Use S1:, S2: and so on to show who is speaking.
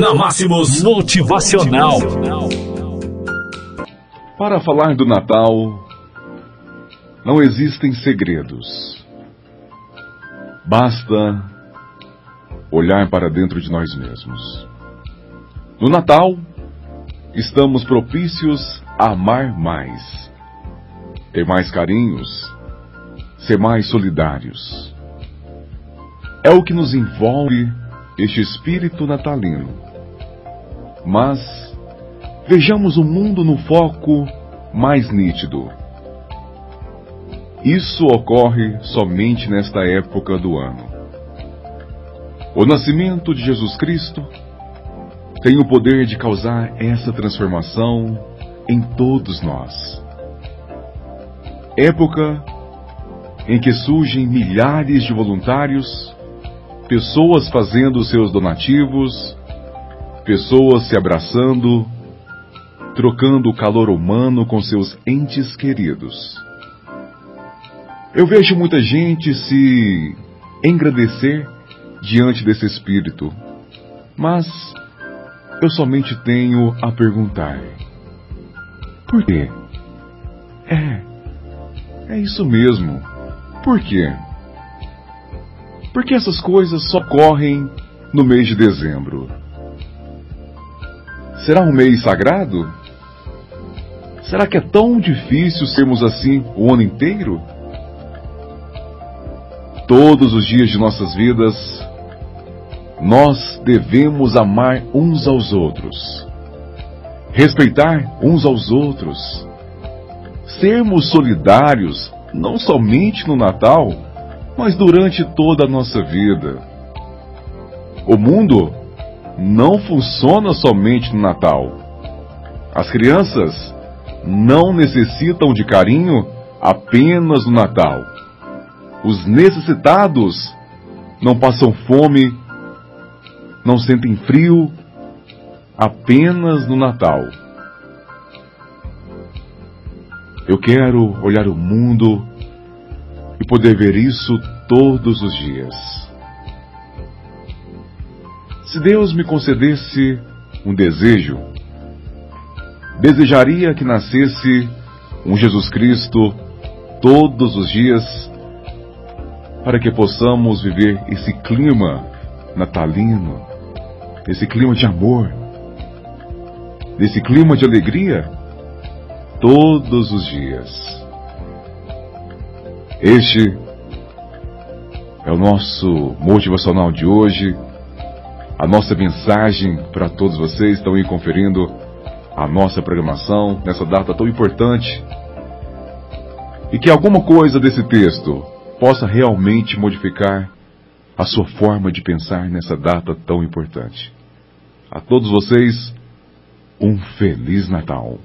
S1: Na Máximos Motivacional.
S2: Para falar do Natal, não existem segredos. Basta olhar para dentro de nós mesmos. No Natal, estamos propícios a amar mais, ter mais carinhos, ser mais solidários. É o que nos envolve este espírito natalino. Mas vejamos o mundo no foco mais nítido. Isso ocorre somente nesta época do ano. O nascimento de Jesus Cristo tem o poder de causar essa transformação em todos nós. Época em que surgem milhares de voluntários, pessoas fazendo seus donativos, pessoas se abraçando, trocando o calor humano com seus entes queridos. Eu vejo muita gente se engrandecer diante desse espírito, mas eu somente tenho a perguntar: por quê? É, é isso mesmo. Por quê? Porque essas coisas só ocorrem no mês de dezembro. Será um mês sagrado? Será que é tão difícil sermos assim o ano inteiro? Todos os dias de nossas vidas, nós devemos amar uns aos outros, respeitar uns aos outros, sermos solidários não somente no Natal, mas durante toda a nossa vida. O mundo não funciona somente no Natal. As crianças não necessitam de carinho apenas no Natal. Os necessitados não passam fome, não sentem frio apenas no Natal. Eu quero olhar o mundo e poder ver isso todos os dias. Se Deus me concedesse um desejo, desejaria que nascesse um Jesus Cristo todos os dias para que possamos viver esse clima natalino, esse clima de amor, esse clima de alegria todos os dias. Este é o nosso motivacional de hoje, a nossa mensagem para todos vocês que estão aí conferindo a nossa programação nessa data tão importante. E que alguma coisa desse texto possa realmente modificar a sua forma de pensar nessa data tão importante. A todos vocês, um Feliz Natal.